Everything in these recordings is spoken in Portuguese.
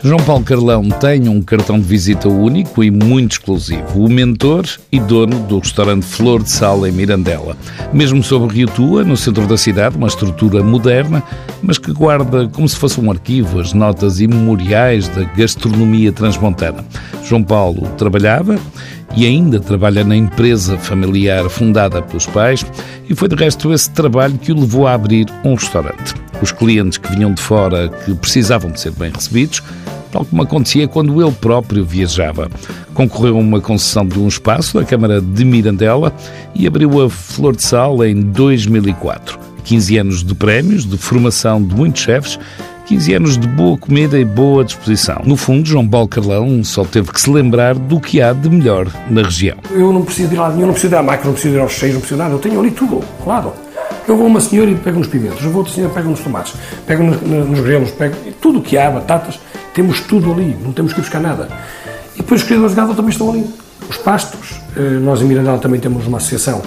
João Paulo Carlão tem um cartão de visita único e muito exclusivo, o mentor e dono do restaurante Flor de Sal em Mirandela. Mesmo sob o Rio Tua, no centro da cidade, uma estrutura moderna, mas que guarda como se fosse um arquivo as notas imemoriais da gastronomia transmontana. João Paulo trabalhava e ainda trabalha na empresa familiar fundada pelos pais e foi de resto esse trabalho que o levou a abrir um restaurante. Os clientes que vinham de fora, que precisavam de ser bem recebidos, tal como acontecia quando ele próprio viajava. Concorreu a uma concessão de um espaço da Câmara de Mirandela e abriu a Flor de Sal em 2004. 15 anos de prémios, de formação de muitos chefes 15 anos de boa comida e boa disposição. No fundo, João Paulo Carlão só teve que se lembrar do que há de melhor na região. Eu não preciso de ir lá, eu não preciso à máquina, não preciso ir aos cheios, não preciso de nada, eu tenho ali tudo, claro. Eu vou a uma senhora e pego nos pimentos, eu vou a outra senhora e pego nos tomates, pego nos, nos grelos, pego tudo o que há, batatas, temos tudo ali, não temos que buscar nada. E depois os criadores de gado também estão ali. Os pastos, eh, nós em Mirandela também temos uma associação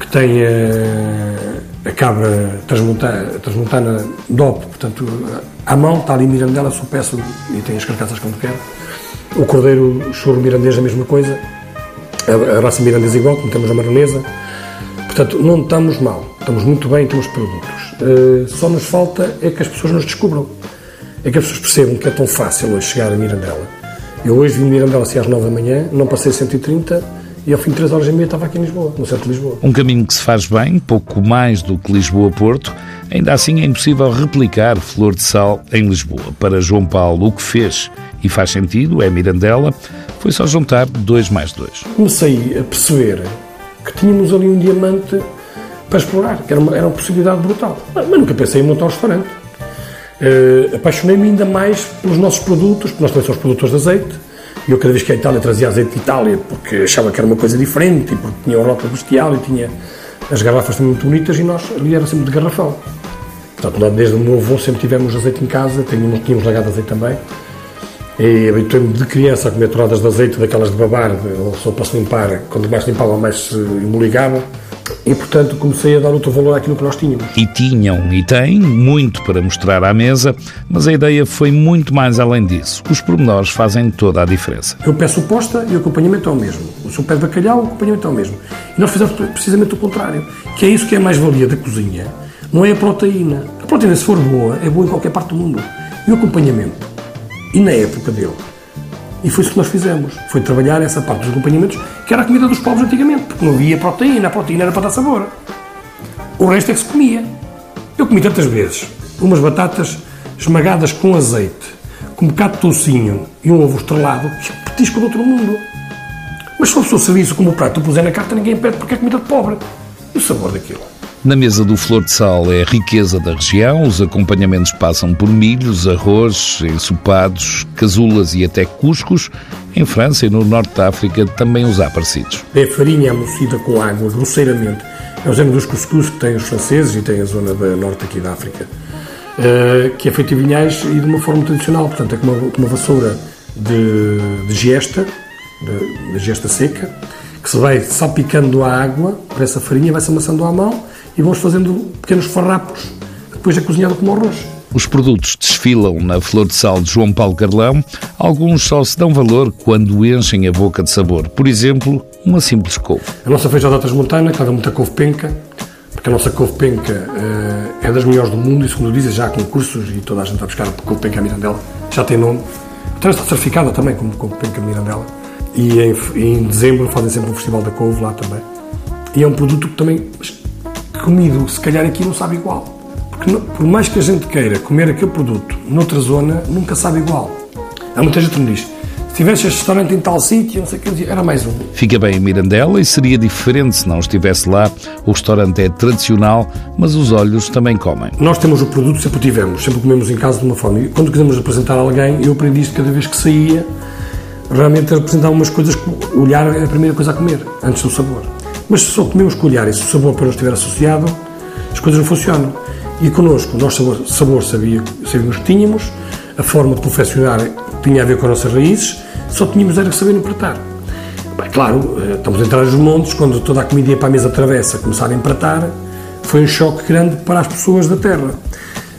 que tem eh, a cabra transmontana, transmontana DOP, portanto, à mão, está ali Mirandela, sou peço e tem as carcaças como quero. O cordeiro choro mirandês, a mesma coisa. A, a raça mirandesa igual, como temos a maronesa. Portanto, não estamos mal, estamos muito bem em termos de produtos. Uh, só nos falta é que as pessoas nos descubram. É que as pessoas percebam que é tão fácil hoje chegar a Mirandela. Eu hoje vim de Mirandela assim às 9 da manhã, não passei 130 e ao fim de 3 horas e meia estava aqui em Lisboa, no centro de Lisboa. Um caminho que se faz bem, pouco mais do que Lisboa-Porto, ainda assim é impossível replicar Flor de Sal em Lisboa. Para João Paulo, o que fez e faz sentido é Mirandela, foi só juntar dois mais dois. Comecei a perceber que tínhamos ali um diamante para explorar, que era uma, era uma possibilidade brutal. Mas, nunca pensei em montar um restaurante. Uh, Apaixonei-me ainda mais pelos nossos produtos, porque nós também somos produtores de azeite, e eu cada vez que a Itália trazia azeite de Itália, porque achava que era uma coisa diferente, e porque tinha o rótulo bestial e tinha as garrafas também muito bonitas, e nós ali era sempre de garrafão. Portanto, desde o meu avô sempre tivemos azeite em casa, tínhamos, tínhamos lagado azeite também. E habituei-me de criança a comer touradas de azeite, daquelas de babar, ou só para se limpar, quando mais limpava, mais se emoligava. E, portanto, comecei a dar outro valor àquilo que nós tínhamos. E tinham e têm muito para mostrar à mesa, mas a ideia foi muito mais além disso. Os pormenores fazem toda a diferença. Eu peço posta e o acompanhamento é o mesmo. O seu pé de bacalhau, o acompanhamento é o mesmo. E nós fizemos precisamente o contrário, que é isso que é a mais-valia da cozinha. Não é a proteína. A proteína, se for boa, é boa em qualquer parte do mundo. E o acompanhamento. E na época dele, e foi isso que nós fizemos. Foi trabalhar essa parte dos acompanhamentos, que era a comida dos pobres antigamente, porque não havia proteína, a proteína era para dar sabor. O resto é que se comia. Eu comi tantas vezes umas batatas esmagadas com azeite, com um bocado de toucinho e um ovo estrelado, que é petisco do outro mundo. Mas se uma pessoa serviço como o prato puser na carta, ninguém pede porque é comida de pobre. E o sabor daquilo? Na mesa do Flor de Sal é a riqueza da região, os acompanhamentos passam por milhos, arroz, ensopados, casulas e até cuscos. Em França e no Norte da África também os há parecidos. É farinha amocida com água, grosseiramente. É o género dos cuscuz que têm os franceses e tem a zona norte aqui da África. Uh, que é feito em vinhais e de uma forma tradicional, portanto é com uma, uma vassoura de, de gesta, de, de gesta seca, que se vai salpicando a água para essa farinha, vai-se amassando à mão e vamos fazendo pequenos farrapos, depois é cozinhado como arroz. Os produtos desfilam na flor de sal de João Paulo Carlão. Alguns só se dão valor quando enchem a boca de sabor. Por exemplo, uma simples couve. A nossa feijada transmontana, que leva muita couve penca, porque a nossa couve penca uh, é das melhores do mundo e, segundo dizem, já há concursos e toda a gente a buscar a couve penca Mirandela. Já tem nome. Então está certificada também como couve penca de Mirandela. E em, em dezembro fazem sempre um festival da couve lá também. E é um produto que também comido, se calhar aqui não sabe igual. Porque por mais que a gente queira comer aquele produto noutra zona, nunca sabe igual. Há muita gente que me diz, se tivesse este restaurante em tal sítio, não sei o que, era mais um. Fica bem em Mirandela e seria diferente se não estivesse lá. O restaurante é tradicional, mas os olhos também comem. Nós temos o produto, sempre tivemos, sempre comemos em casa de uma forma. E quando quisemos apresentar a alguém, eu aprendi isto cada vez que saía, realmente apresentar umas coisas que olhar é a primeira coisa a comer, antes do sabor. Mas se só comemos com olhar e se o sabor não estiver associado, as coisas não funcionam. E connosco, o nosso sabor, sabor sabia, sabíamos que tínhamos, a forma de confeccionar tinha a ver com as nossas raízes, só tínhamos era que saber empratar. Bem, claro, eh, estamos a entrar nos montes, quando toda a comida ia para a mesa travessa começar a empratar, foi um choque grande para as pessoas da terra.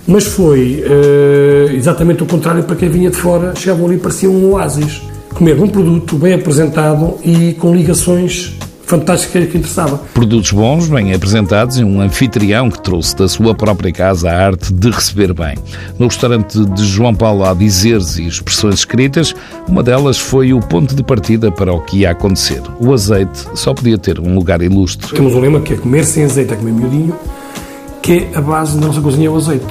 Mas foi uh, exatamente o contrário para quem vinha de fora, chegavam ali e parecia um oásis. Comer um produto bem apresentado e com ligações fantástica que interessava. Produtos bons, bem apresentados e um anfitrião que trouxe da sua própria casa a arte de receber bem. No restaurante de João Paulo há dizeres e expressões escritas, uma delas foi o ponto de partida para o que ia acontecer. O azeite só podia ter um lugar ilustre. Temos um lema que é comer sem azeite é comer miudinho, que é a base da nossa cozinha é o azeite.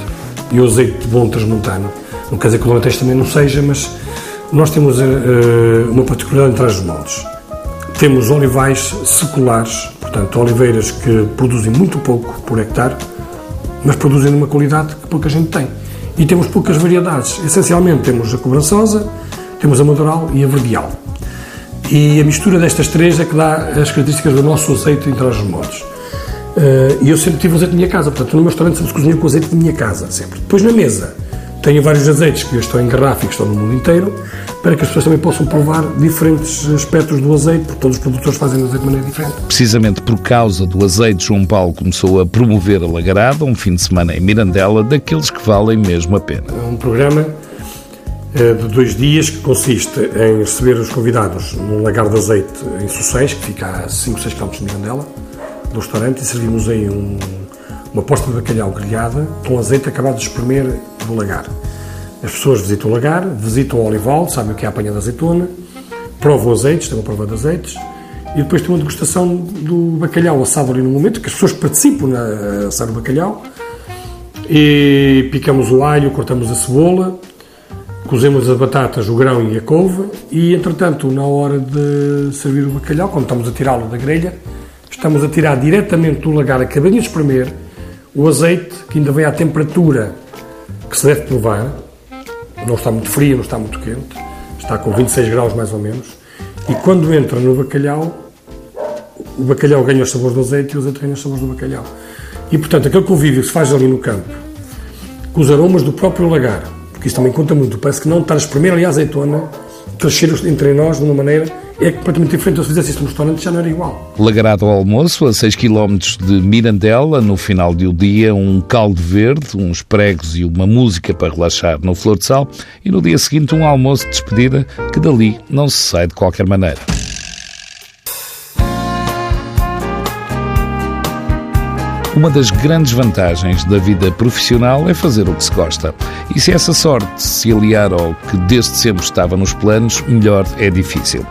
E o azeite bom transmontano. Não quer dizer que o Alentejo também não seja, mas nós temos uh, uma particularidade entre as moldes temos olivais seculares, portanto, oliveiras que produzem muito pouco por hectare, mas produzem numa qualidade que pouca gente tem. E temos poucas variedades. Essencialmente temos a cobrançosa, temos a madural e a verdeal. E a mistura destas três é que dá as características do nosso azeite em trás modos. Eh, e eu sempre tive azeite na minha casa, portanto, no meu restaurante sempre se cozinha com azeite da minha casa, sempre. Depois na mesa, tenho vários azeites que estão em garrafa e que estão no mundo inteiro, para que as pessoas também possam provar diferentes aspectos do azeite, porque todos os produtores fazem azeite de maneira diferente. Precisamente por causa do azeite, João Paulo começou a promover a Lagarada, um fim de semana em Mirandela, daqueles que valem mesmo a pena. É um programa eh, de dois dias que consiste em receber os convidados num lagar de azeite em Sucés, que fica a 5, 6 km de Mirandela, do restaurante, e servimos aí um, uma posta de bacalhau grelhada com azeite acabado de espremer do lagar. As pessoas visitam o lagar, visitam o olival, sabem o que é a apanha da azeitona, provam azeites, têm uma prova de azeites, e depois tem uma degustação do bacalhau assado ali no momento, que as pessoas participam na assar o bacalhau, e picamos o alho, cortamos a cebola, cozemos as batatas, o grão e a couve, e entretanto, na hora de servir o bacalhau, quando estamos a tirá-lo da grelha, estamos a tirar diretamente do lagar, acabadinho de espremer, o azeite, que ainda vem à temperatura que se deve provar, não está muito frio, não está muito quente, está com 26 graus mais ou menos, e quando entra no bacalhau, o bacalhau ganha os sabores do azeite e o azeite ganha os sabores do bacalhau. E portanto, aquele convívio que se faz ali no campo, com os aromas do próprio lagar, porque isso também conta muito, parece que não estar a espremer ali a azeitona, crescer entre nós de uma maneira é completamente diferente. Se fizesse isso no restaurante já não era igual. Lagarado ao almoço, a 6 km de Mirandela, no final do dia, um caldo verde, uns pregos e uma música para relaxar no Flor de Sal, e no dia seguinte um almoço de despedida que dali não se sai de qualquer maneira. Uma das grandes vantagens da vida profissional é fazer o que se gosta. E se essa sorte se aliar ao que desde sempre estava nos planos, melhor é difícil.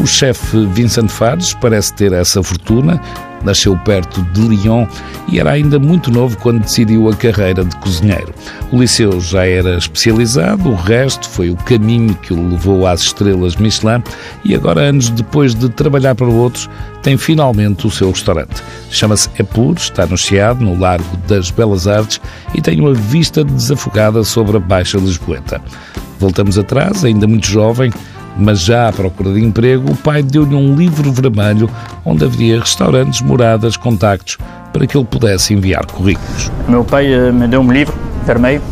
O chefe Vincent Fares parece ter essa fortuna Nasceu perto de Lyon e era ainda muito novo quando decidiu a carreira de cozinheiro. O liceu já era especializado, o resto foi o caminho que o levou às estrelas Michelin e agora, anos depois de trabalhar para outros, tem finalmente o seu restaurante. Chama-se Epur, está no Chiado, no Largo das Belas Artes e tem uma vista desafogada sobre a Baixa Lisboeta. Voltamos atrás, ainda muito jovem, mas já à procura de emprego, o pai deu-lhe um livro vermelho onde havia restaurantes, moradas, contactos, para que ele pudesse enviar currículos. Meu pai eh, me deu um livro vermelho,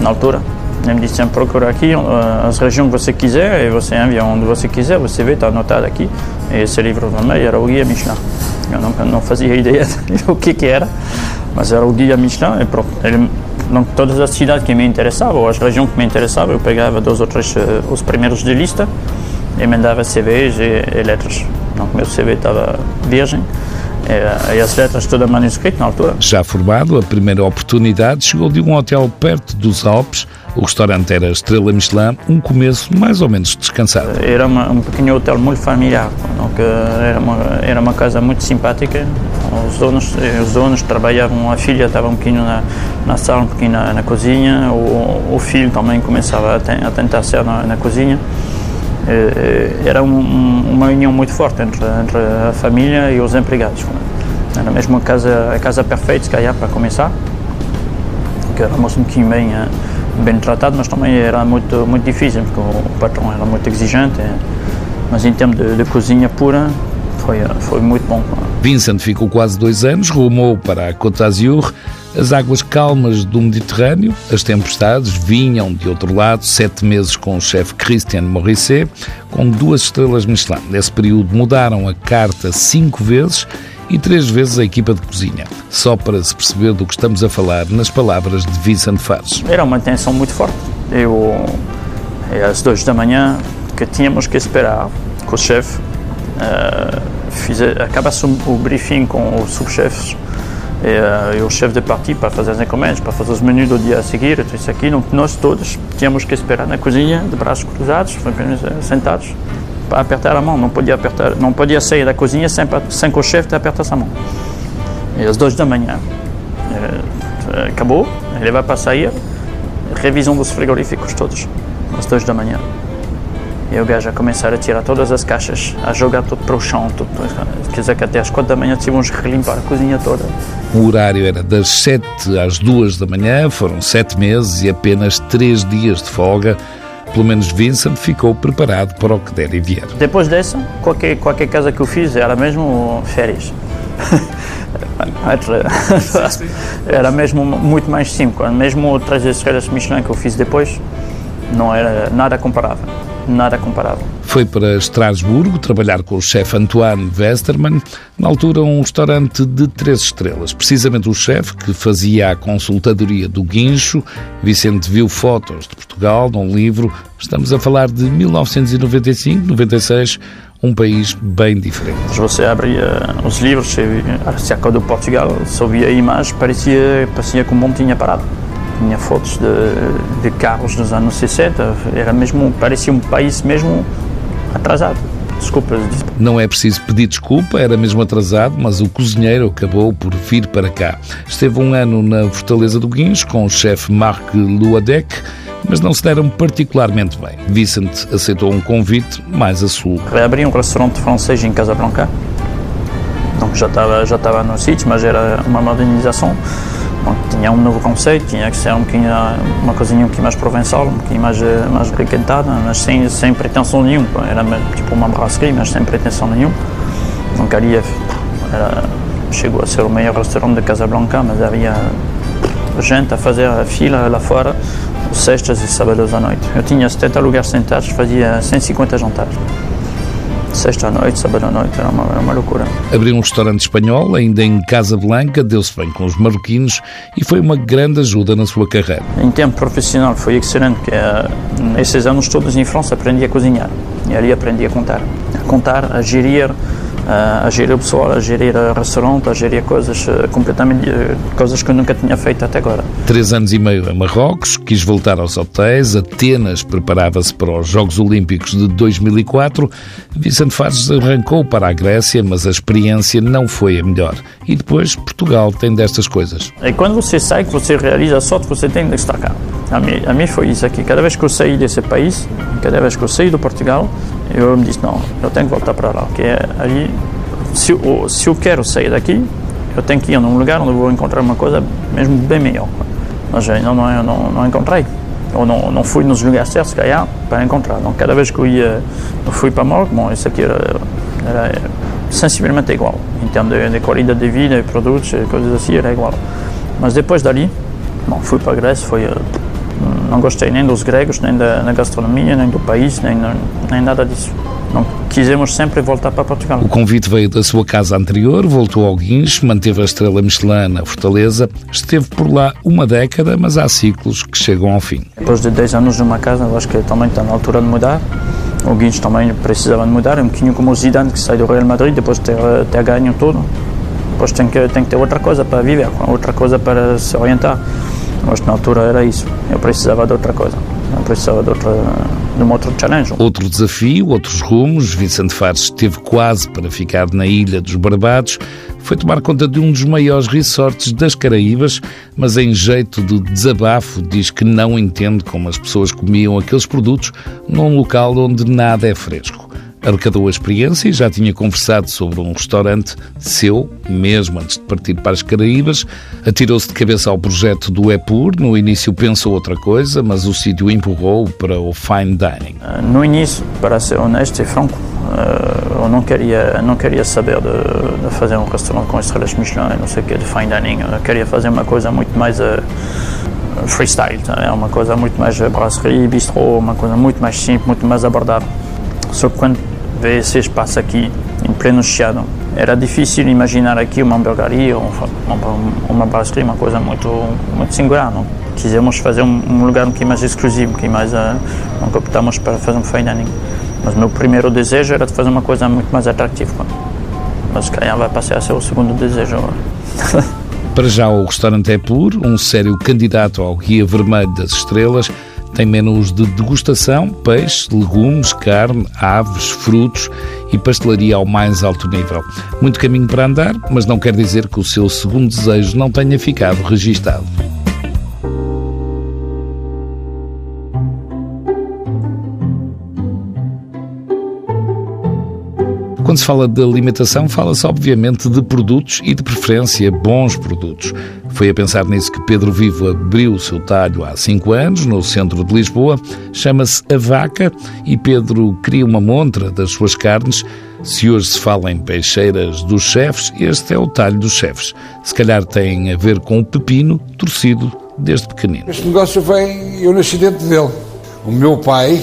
na altura. Ele me disse, procura aqui eh, as regiões que você quiser e você envia onde você quiser, você vê, está anotado aqui. E esse livro vermelho era o Guia Michelin. Eu não, não fazia ideia do que, que era, mas era o Guia Michelin e pronto. Ele donc, todas as cidades que me interessavam, ou as regiões que me interessavam, eu pegava dois ou três, uh, os primeiros de lista, e mandava CVs e, e letras. Então, meu CV estava virgem, e, e as letras todas manuscritas na altura. Já formado, a primeira oportunidade chegou de um hotel perto dos Alpes, o restaurante era Estrela Michelin, um começo mais ou menos descansado. Era uma, um pequeno hotel muito familiar, donc, era, uma, era uma casa muito simpática. Os donos, os donos trabalhavam, a filha estava um pouquinho na, na sala, um pouquinho na, na cozinha, o, o, filho também começava a, ten, a tentar ser na, na cozinha. Era um, uma união muito forte entre, entre a família e os empregados. Era mesmo uma casa, a casa perfeita, se calhar, para começar. Que éramos um pouquinho bem bem tratado, mas também era muito, muito difícil, porque o patrão era muito exigente. Mas em termos de, de cozinha pura, foi, foi muito bom. Vincent ficou quase dois anos, rumou para a Côte d'Azur, as águas calmas do Mediterrâneo, as tempestades vinham de outro lado, sete meses com o chefe Christian Morisset, com duas estrelas Michelin. Nesse período mudaram a carta cinco vezes e três vezes a equipa de cozinha, só para se perceber do que estamos a falar nas palavras de Vincent Fares. Era uma tensão muito forte. Eu, às duas da manhã, que tínhamos que esperar com o chefe, uh, acabasse o, o briefing com os subchefes e, uh, e, o chefe de parti para fazer as encomendas, para fazer os menus do dia a seguir, tudo isso aqui. nós todos tínhamos que esperar na cozinha, de braços cruzados, sentados, para apertar a mão. Não podia, apertar, não podia sair da cozinha sem, sem que o chefe te apertasse a mão. E às duas da manhã, uh, acabou, ele vai para sair, revisão dos frigoríficos todos, às duas da manhã. E o gajo a começar a tirar todas as caixas, a jogar tudo para o chão. Tudo, quer dizer que até às quatro da manhã tínhamos que relimpar a cozinha toda. O horário era das sete às duas da manhã, foram sete meses e apenas três dias de folga. Pelo menos Vincent ficou preparado para o que der e vier. Depois dessa, qualquer, qualquer casa que eu fiz era mesmo férias. era mesmo muito mais simples. Mesmo três estrelas Michelin que eu fiz depois, não era nada comparável nada comparável. Foi para Estrasburgo trabalhar com o chefe Antoine Westermann, na altura um restaurante de três estrelas. Precisamente o chefe que fazia a consultadoria do guincho. Vicente viu fotos de Portugal num livro. Estamos a falar de 1995, 96, um país bem diferente. Você abria os livros, acerca do Portugal, só via a imagem, parecia, parecia que o mundo tinha parado tinha fotos de, de carros dos anos 60, era mesmo, parecia um país mesmo atrasado. Desculpa. Não é preciso pedir desculpa, era mesmo atrasado, mas o cozinheiro acabou por vir para cá. Esteve um ano na Fortaleza do Guincho com o chefe Marc Luadec, mas não se deram particularmente bem. Vicente aceitou um convite mais a sul. Reabri um restaurante francês em Casablanca. Então já estava já estava no sítio, mas era uma modernização tinha um novo conceito, tinha que ser um bocadinho, uma coisinha um pouquinho mais provençal, um bocadinho mais, eh, mais requentada, mas sem, sem pretensão nenhuma. Era tipo uma brasserie, mas sem pretensão nenhuma. Não queria. Era, chegou a ser o maior restaurante de Casablanca, mas havia gente a fazer a fila lá fora, sextas e sábados à noite. Eu tinha 70 lugares sentados, fazia 150 jantares sexta à noite, sábado à noite, era uma, era uma loucura. Abriu um restaurante espanhol, ainda em Casablanca, deu-se bem com os marroquinos e foi uma grande ajuda na sua carreira. Em tempo profissional foi excelente, porque nesses anos todos em França aprendi a cozinhar e ali aprendi a contar. A contar, a gerir, a gerir o pessoal, a gerir restaurante, a gerir coisas eh, completamente eh, coisas que eu nunca tinha feito até agora. Três anos e meio em Marrocos, quis voltar aos hotéis, Atenas preparava-se para os Jogos Olímpicos de 2004. Vicente Fares arrancou para a Grécia, mas a experiência não foi a melhor. E depois Portugal tem destas coisas. E quando você sai, que você realiza a sorte, você tem de estar cá. A mim, a mim foi isso aqui. Cada vez que eu saí desse país, cada vez que eu saí do Portugal, eu me disse, não, eu tenho que voltar para lá, porque ali, se eu, se eu quero sair daqui, eu tenho que ir num lugar onde eu vou encontrar uma coisa mesmo bem melhor. Mas ainda não, não, não, não encontrei. Ou não, não fui nos lugares certos, calhar, para encontrar. Então, cada vez que eu ia, eu fui para Marco, bom, isso aqui era, era sensivelmente igual. Em termos de, de qualidade de vida, produtos, coisas assim, era igual. Mas depois dali, bom, fui para a Grécia, foi não gostei nem dos gregos, nem da, da gastronomia, nem do país, nem, nem nada disso. Não quisemos sempre voltar para Portugal. O convite veio da sua casa anterior, voltou ao Guincho, manteve a estrela Michelin na Fortaleza, esteve por lá uma década, mas há ciclos que chegam ao fim. Depois de 10 anos numa casa, eu acho que também está na altura de mudar. O Guincho também precisava de mudar, um bocadinho como o Zidane que sai do Real Madrid depois de ter, ter ganho tudo. Depois tem que, tem que ter outra coisa para viver, outra coisa para se orientar. Mas na altura era isso. Eu precisava de outra coisa. Eu precisava de, outra, de um outro challenge. Outro desafio, outros rumos. Vicente Fares esteve quase para ficar na Ilha dos Barbados. Foi tomar conta de um dos maiores resorts das Caraíbas, mas em jeito de desabafo diz que não entende como as pessoas comiam aqueles produtos num local onde nada é fresco arrecadou a experiência e já tinha conversado sobre um restaurante seu, mesmo antes de partir para as Caraíbas. Atirou-se de cabeça ao projeto do Epur. No início pensou outra coisa, mas o sítio empurrou para o fine dining. Ah, no início, para ser honesto e franco, ah, eu não queria, não queria saber de, de fazer um restaurante com estrelas Michelin, não sei o que, de fine dining. Eu queria fazer uma coisa muito mais uh, freestyle, tá? é uma coisa muito mais brasserie, bistrô, uma coisa muito mais simples, muito mais abordável. Só que quando ver esse espaço aqui, em pleno Chiado, era difícil imaginar aqui uma hamburgueria uma, uma brasserie, uma coisa muito, muito singular. Não? Quisemos fazer um, lugar um pouquinho mais exclusivo, pouquinho mais. Uh, não optamos para fazer um fine dining. Mas meu primeiro desejo era fazer uma coisa muito mais atrativa. Mas calhar vai passar a ser o segundo desejo. Para já, o restaurante é puro, um sério candidato ao Guia Vermelho das Estrelas tem menus de degustação, peixe, legumes, carne, aves, frutos e pastelaria ao mais alto nível. Muito caminho para andar, mas não quer dizer que o seu segundo desejo não tenha ficado registado. Quando se fala de alimentação, fala-se obviamente de produtos e de preferência bons produtos. Foi a pensar nisso que Pedro Vivo abriu o seu talho há cinco anos, no centro de Lisboa. Chama-se A Vaca e Pedro cria uma montra das suas carnes. Se hoje se fala em peixeiras dos chefes, este é o talho dos chefes. Se calhar tem a ver com o pepino torcido desde pequenino. Este negócio vem, eu nasci dentro dele. O meu pai,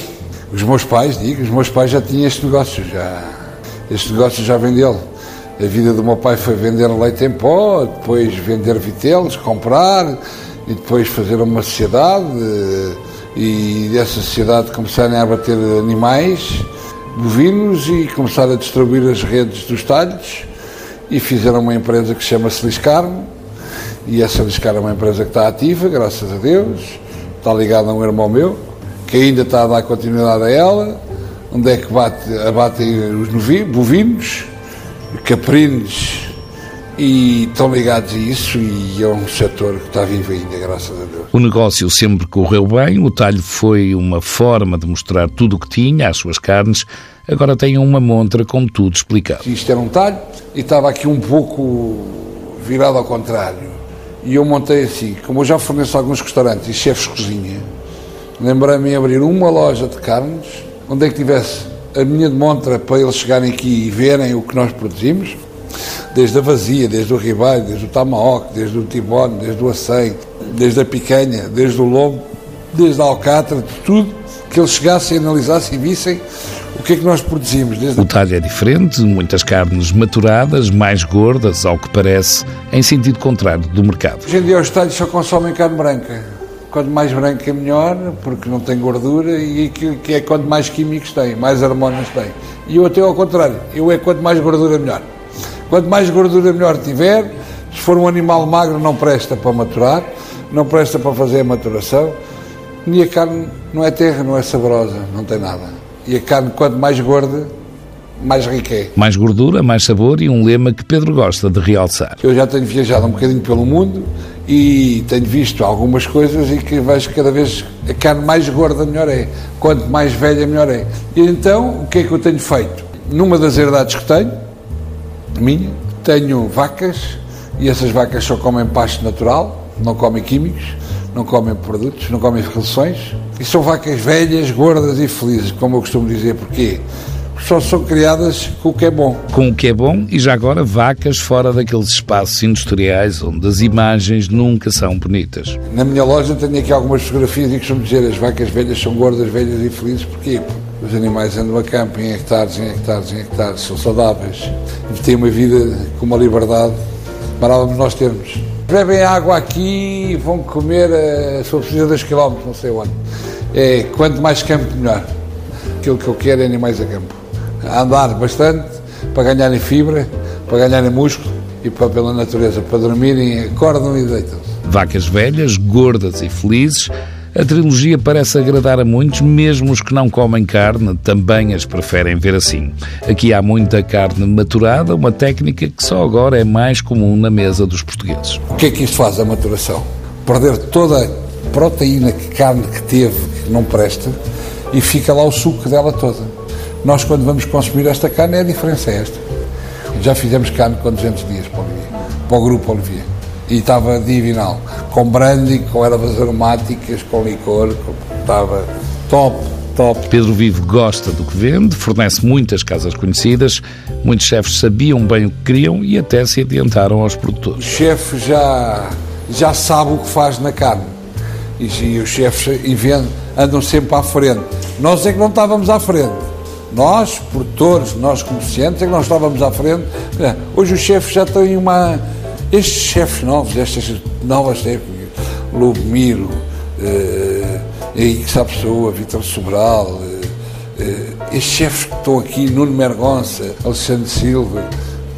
os meus pais, digo, os meus pais já tinham este negócio, já este negócio já vem dele. A vida do meu pai foi vender leite em pó, depois vender vitelos, comprar e depois fazer uma sociedade e dessa sociedade começarem a abater animais bovinos e começar a distribuir as redes dos talhos e fizeram uma empresa que se chama Seliscarmo e essa Seliscarmo é uma empresa que está ativa, graças a Deus, está ligada a um irmão meu que ainda está a dar continuidade a ela onde é que bate, abatem os bovinos, caprinos e estão ligados a isso e é um setor que está vivo ainda, graças a Deus. O negócio sempre correu bem, o talho foi uma forma de mostrar tudo o que tinha, as suas carnes, agora tem uma montra com tudo explicado. Isto era um talho e estava aqui um pouco virado ao contrário. E eu montei assim, como eu já forneço alguns restaurantes e chefes de cozinha, lembrei-me de abrir uma loja de carnes onde é que tivesse a minha montra para eles chegarem aqui e verem o que nós produzimos, desde a vazia, desde o ribeiro, desde o tomahawk, desde o tibone, desde o acém, desde a picanha, desde o lombo, desde a alcatra, de tudo, que eles chegassem, analisassem e vissem o que é que nós produzimos. Desde... O talho é diferente, muitas carnes maturadas, mais gordas, ao que parece, em sentido contrário do mercado. Hoje em dia os talhos só consomem carne branca quanto mais branca é melhor, porque não tem gordura e aquilo que é quanto mais químicos tem, mais hormonas tem. E eu até ao contrário, eu é quanto mais gordura melhor. Quanto mais gordura melhor tiver, se for um animal magro não presta para maturar, não presta para fazer a maturação, e a carne não é terra, não é saborosa, não tem nada. E a carne quanto mais gorda, mais rica é. Mais gordura, mais sabor e um lema que Pedro gosta de realçar. Eu já tenho viajado um bocadinho pelo mundo e tenho visto algumas coisas e que vejo cada vez a carne mais gorda melhor é, quanto mais velha melhor é. E então, o que é que eu tenho feito? Numa das herdades que tenho, minha, tenho vacas e essas vacas só comem pasto natural, não comem químicos, não comem produtos, não comem relações e são vacas velhas, gordas e felizes, como eu costumo dizer, porque só são criadas com o que é bom. Com o que é bom e já agora vacas fora daqueles espaços industriais onde as imagens nunca são bonitas. Na minha loja tenho aqui algumas fotografias e costumo dizer as vacas velhas são gordas, velhas e felizes. Porquê? Os animais andam a campo em hectares, em hectares, em hectares, são saudáveis e têm uma vida com uma liberdade parávamos nós termos. Bebem água aqui e vão comer a sua precisa 2 km, não sei onde. É, quanto mais campo, melhor. Aquilo que eu quero é animais a campo a andar bastante para ganharem fibra, para ganharem músculo e para, pela natureza, para dormirem, acordam e deitam-se. Vacas velhas, gordas e felizes. A trilogia parece agradar a muitos, mesmo os que não comem carne também as preferem ver assim. Aqui há muita carne maturada, uma técnica que só agora é mais comum na mesa dos portugueses. O que é que isto faz, a maturação? Perder toda a proteína que carne que teve, que não presta, e fica lá o suco dela toda. Nós, quando vamos consumir esta carne, é a diferença é esta. Já fizemos carne com 200 dias para o, Olivier, para o grupo Olivier. E estava divinal. Com brandy, com ervas aromáticas, com licor, estava top, top. Pedro Vivo gosta do que vende, fornece muitas casas conhecidas, muitos chefes sabiam bem o que queriam e até se adiantaram aos produtores. O chefe já, já sabe o que faz na carne. E, e os chefes andam sempre à frente. Nós é que não estávamos à frente Nós, produtores, nós comerciantes, é que nós estávamos à frente. Hoje os chefes já têm uma. Estes chefes novos, estas novas técnicas, Lubomiro, eh, Henrique Sapessoa, Vitor Sobral, eh, eh, estes chefes que estão aqui, Nuno Mergonça, Alexandre Silva,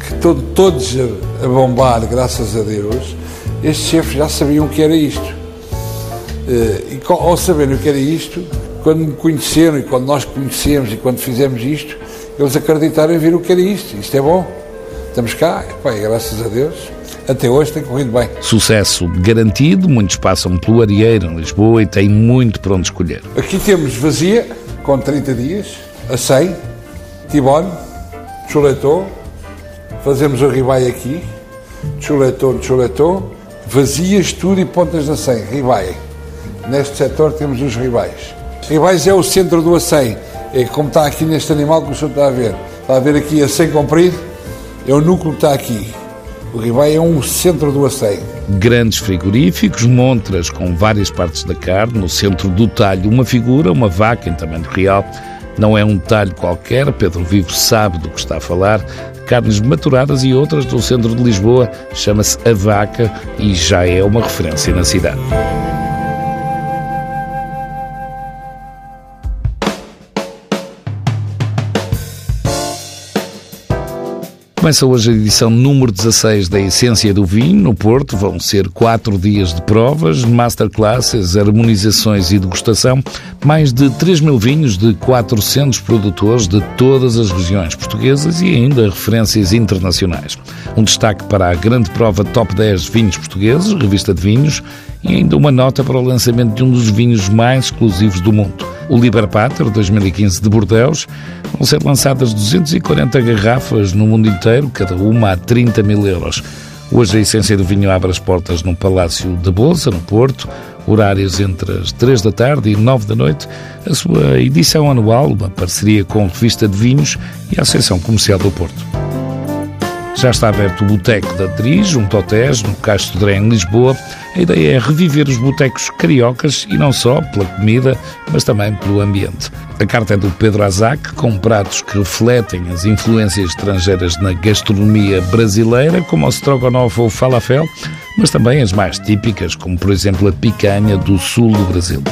que estão todos a, a bombar, graças a Deus, estes chefes já sabiam o que era isto. Eh, e ao saberem o que era isto, quando me conheceram e quando nós conhecemos e quando fizemos isto, eles acreditaram e viram o que era isto. Isto é bom. Estamos cá, e, graças a Deus, até hoje tem corrido bem. Sucesso garantido, muitos passam pelo Arieiro, em Lisboa, e têm muito para onde escolher. Aqui temos vazia, com 30 dias, a 100, tibone, chuletô, fazemos o ribai aqui, chuletô, chuletô, vazias, tudo e pontas da 100, ribai. Neste setor temos os ribais. Ribais é o centro do acém, é como está aqui neste animal que o senhor está a ver. Está a ver aqui a 100 comprido, é o núcleo que está aqui. O ribai é um centro do acém. Grandes frigoríficos, montras com várias partes da carne, no centro do talho uma figura, uma vaca em tamanho real. Não é um talho qualquer, Pedro Vivo sabe do que está a falar. Carnes maturadas e outras do centro de Lisboa, chama-se A Vaca e já é uma referência na cidade. Começa hoje a edição número 16 da Essência do Vinho, no Porto. Vão ser quatro dias de provas, masterclasses, harmonizações e degustação. Mais de 3 mil vinhos de 400 produtores de todas as regiões portuguesas e ainda referências internacionais. Um destaque para a grande prova Top 10 Vinhos Portugueses, revista de vinhos, e ainda uma nota para o lançamento de um dos vinhos mais exclusivos do mundo o Liber Pater 2015 de Bordeaux. Vão ser lançadas 240 garrafas no mundo inteiro, cada uma a 30 mil euros. Hoje a Essência do Vinho abre as portas no Palácio da Bolsa, no Porto, horários entre as 3 da tarde e 9 da noite, a sua edição anual, uma parceria com a Revista de Vinhos e a Associação Comercial do Porto. Já está aberto o Boteco da Atriz, ao Tejo, no Castro Dré, em Lisboa. A ideia é reviver os botecos cariocas e não só pela comida, mas também pelo ambiente. A carta é do Pedro Azac, com pratos que refletem as influências estrangeiras na gastronomia brasileira, como o strogonoff ou o falafel, mas também as mais típicas, como por exemplo a picanha do sul do Brasil.